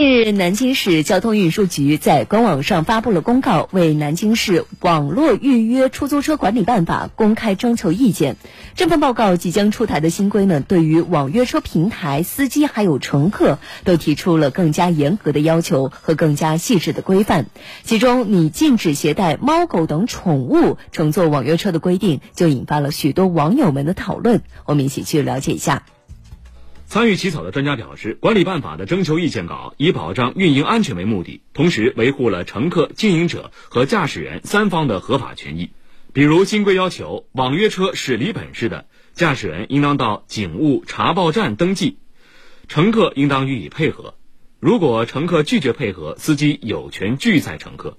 近日，南京市交通运输局在官网上发布了公告，为南京市网络预约出租车管理办法公开征求意见。这份报告即将出台的新规呢，对于网约车平台司机还有乘客都提出了更加严格的要求和更加细致的规范。其中，拟禁止携带猫狗等宠物乘坐网约车的规定，就引发了许多网友们的讨论。我们一起去了解一下。参与起草的专家表示，管理办法的征求意见稿以保障运营安全为目的，同时维护了乘客、经营者和驾驶员三方的合法权益。比如，新规要求网约车驶离本市的驾驶员应当到警务查报站登记，乘客应当予以配合。如果乘客拒绝配合，司机有权拒载乘客。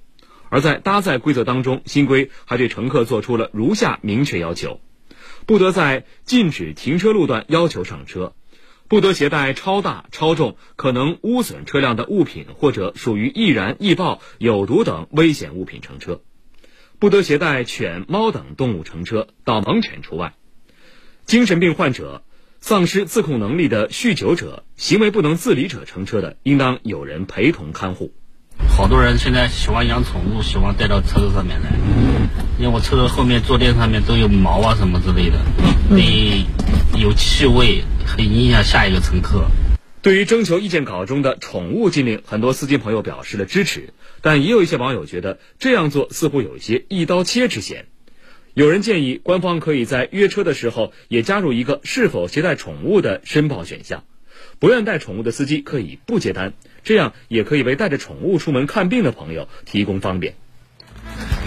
而在搭载规则当中，新规还对乘客做出了如下明确要求：不得在禁止停车路段要求上车。不得携带超大、超重、可能污损车辆的物品或者属于易燃、易爆、有毒等危险物品乘车；不得携带犬、猫等动物乘车，导盲犬除外。精神病患者、丧失自控能力的酗酒者、行为不能自理者乘车的，应当有人陪同看护。好多人现在喜欢养宠物，喜欢带到车子上面来，因为我车子后面坐垫上面都有毛啊什么之类的，你有气味。很影响下一个乘客。对于征求意见稿中的宠物禁令，很多司机朋友表示了支持，但也有一些网友觉得这样做似乎有一些一刀切之嫌。有人建议官方可以在约车的时候也加入一个是否携带宠物的申报选项，不愿带宠物的司机可以不接单，这样也可以为带着宠物出门看病的朋友提供方便。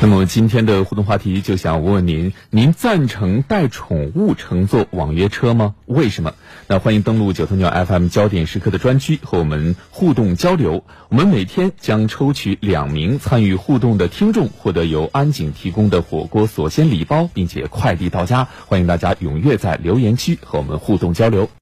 那么今天的互动话题就想问问您：您赞成带宠物乘坐网约车吗？为什么？那欢迎登录九头鸟 FM 焦点时刻的专区和我们互动交流。我们每天将抽取两名参与互动的听众，获得由安井提供的火锅锁鲜礼包，并且快递到家。欢迎大家踊跃在留言区和我们互动交流。